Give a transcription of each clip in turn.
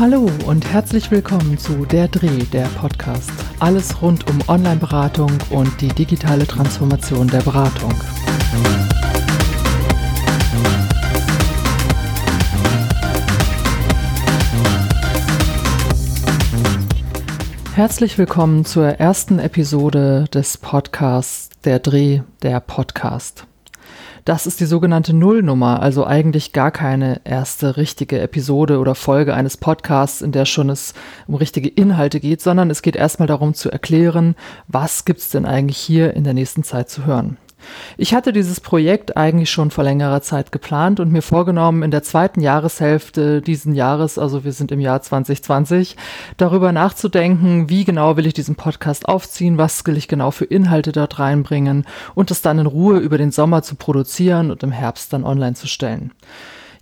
Hallo und herzlich willkommen zu Der Dreh, der Podcast. Alles rund um Online-Beratung und die digitale Transformation der Beratung. Herzlich willkommen zur ersten Episode des Podcasts Der Dreh, der Podcast. Das ist die sogenannte Nullnummer, also eigentlich gar keine erste richtige Episode oder Folge eines Podcasts, in der schon es um richtige Inhalte geht, sondern es geht erstmal darum zu erklären, was gibt's denn eigentlich hier in der nächsten Zeit zu hören. Ich hatte dieses Projekt eigentlich schon vor längerer Zeit geplant und mir vorgenommen, in der zweiten Jahreshälfte diesen Jahres, also wir sind im Jahr 2020, darüber nachzudenken, wie genau will ich diesen Podcast aufziehen, was will ich genau für Inhalte dort reinbringen und es dann in Ruhe über den Sommer zu produzieren und im Herbst dann online zu stellen.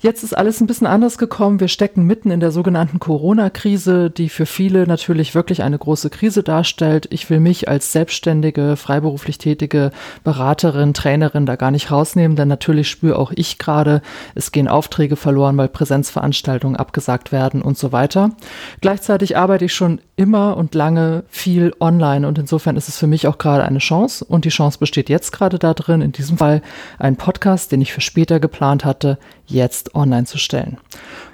Jetzt ist alles ein bisschen anders gekommen. Wir stecken mitten in der sogenannten Corona-Krise, die für viele natürlich wirklich eine große Krise darstellt. Ich will mich als selbstständige, freiberuflich tätige Beraterin, Trainerin da gar nicht rausnehmen, denn natürlich spüre auch ich gerade, es gehen Aufträge verloren, weil Präsenzveranstaltungen abgesagt werden und so weiter. Gleichzeitig arbeite ich schon immer und lange viel online und insofern ist es für mich auch gerade eine Chance und die Chance besteht jetzt gerade da drin, in diesem Fall einen Podcast, den ich für später geplant hatte, jetzt online zu stellen.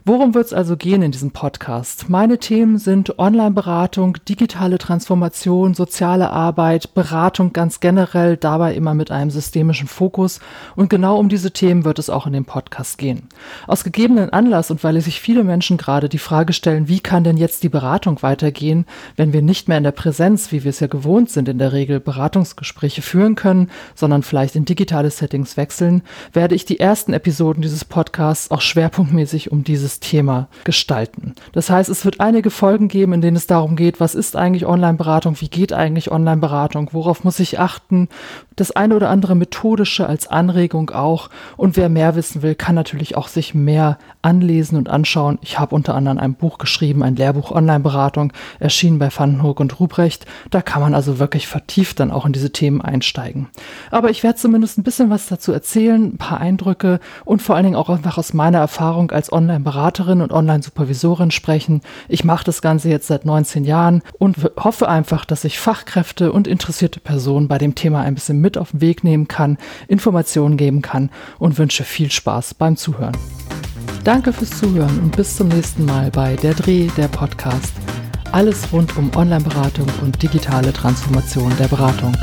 Worum wird es also gehen in diesem Podcast? Meine Themen sind Online-Beratung, digitale Transformation, soziale Arbeit, Beratung ganz generell, dabei immer mit einem systemischen Fokus. Und genau um diese Themen wird es auch in dem Podcast gehen. Aus gegebenen Anlass und weil sich viele Menschen gerade die Frage stellen, wie kann denn jetzt die Beratung weitergehen, wenn wir nicht mehr in der Präsenz, wie wir es ja gewohnt sind, in der Regel Beratungsgespräche führen können, sondern vielleicht in digitale Settings wechseln, werde ich die ersten Episoden dieses Podcasts auch schwerpunktmäßig um dieses Thema gestalten. Das heißt, es wird einige Folgen geben, in denen es darum geht, was ist eigentlich Online-Beratung, wie geht eigentlich Online-Beratung, worauf muss ich achten, das eine oder andere methodische als Anregung auch. Und wer mehr wissen will, kann natürlich auch sich mehr anlesen und anschauen. Ich habe unter anderem ein Buch geschrieben, ein Lehrbuch Online-Beratung, erschienen bei Vandenhoek und Ruprecht. Da kann man also wirklich vertieft dann auch in diese Themen einsteigen. Aber ich werde zumindest ein bisschen was dazu erzählen, ein paar Eindrücke und vor allen Dingen auch einfach aus meiner Erfahrung als Online-Berater Beraterin und Online-Supervisorin sprechen. Ich mache das Ganze jetzt seit 19 Jahren und hoffe einfach, dass ich Fachkräfte und interessierte Personen bei dem Thema ein bisschen mit auf den Weg nehmen kann, Informationen geben kann und wünsche viel Spaß beim Zuhören. Danke fürs Zuhören und bis zum nächsten Mal bei Der Dreh, der Podcast. Alles rund um Online-Beratung und digitale Transformation der Beratung.